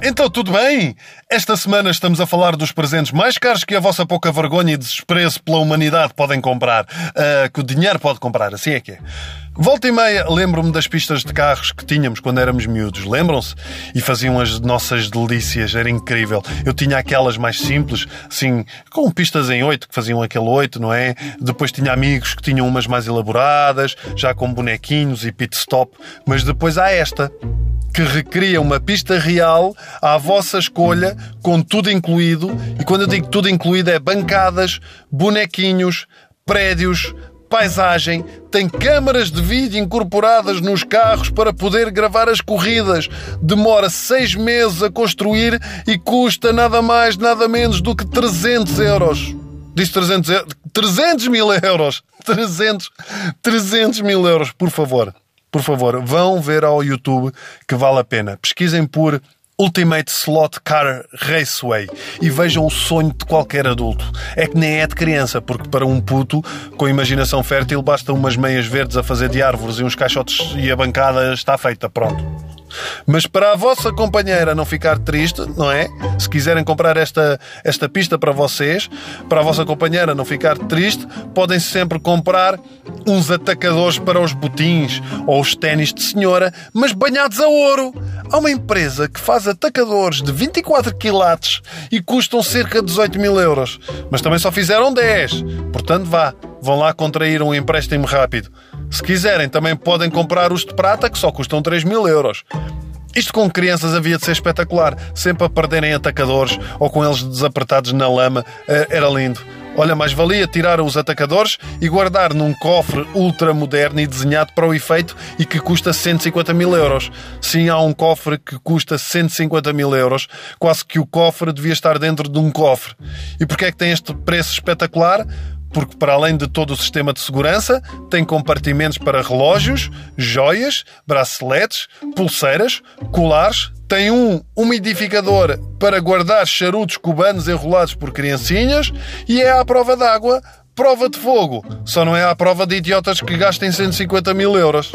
Então tudo bem? Esta semana estamos a falar dos presentes mais caros que a vossa pouca vergonha e desprezo pela humanidade podem comprar. Ah, que o dinheiro pode comprar, assim é que é. Volta e meia lembro-me das pistas de carros que tínhamos quando éramos miúdos, lembram-se? E faziam as nossas delícias, era incrível. Eu tinha aquelas mais simples, assim, com pistas em oito, que faziam aquele oito, não é? Depois tinha amigos que tinham umas mais elaboradas, já com bonequinhos e pit stop, mas depois há esta que recria uma pista real à vossa escolha, com tudo incluído. E quando eu digo tudo incluído, é bancadas, bonequinhos, prédios, paisagem, tem câmaras de vídeo incorporadas nos carros para poder gravar as corridas. Demora seis meses a construir e custa nada mais, nada menos do que 300 euros. Diz 300, euros. 300 mil euros. 300, 300 mil euros, por favor. Por favor, vão ver ao YouTube que vale a pena. Pesquisem por Ultimate Slot Car Raceway e vejam o sonho de qualquer adulto. É que nem é de criança, porque para um puto com imaginação fértil basta umas meias verdes a fazer de árvores e uns caixotes e a bancada está feita, pronto. Mas para a vossa companheira não ficar triste, não é? Se quiserem comprar esta, esta pista para vocês, para a vossa companheira não ficar triste, podem sempre comprar uns atacadores para os botins ou os ténis de senhora, mas banhados a ouro. Há uma empresa que faz atacadores de 24 quilates e custam cerca de 18 mil euros. Mas também só fizeram 10. Portanto, vá, vão lá contrair um empréstimo rápido. Se quiserem, também podem comprar os de prata, que só custam 3 mil euros. Isto com crianças havia de ser espetacular, sempre a perderem atacadores ou com eles desapertados na lama. Eh, era lindo. Olha, mais valia tirar os atacadores e guardar num cofre ultra moderno e desenhado para o efeito e que custa 150 mil euros. Sim, há um cofre que custa 150 mil euros. Quase que o cofre devia estar dentro de um cofre. E porquê é que tem este preço espetacular? Porque para além de todo o sistema de segurança, tem compartimentos para relógios, joias, braceletes, pulseiras, colares, tem um umidificador para guardar charutos cubanos enrolados por criancinhas e é à prova d'água, prova de fogo. Só não é à prova de idiotas que gastem 150 mil euros.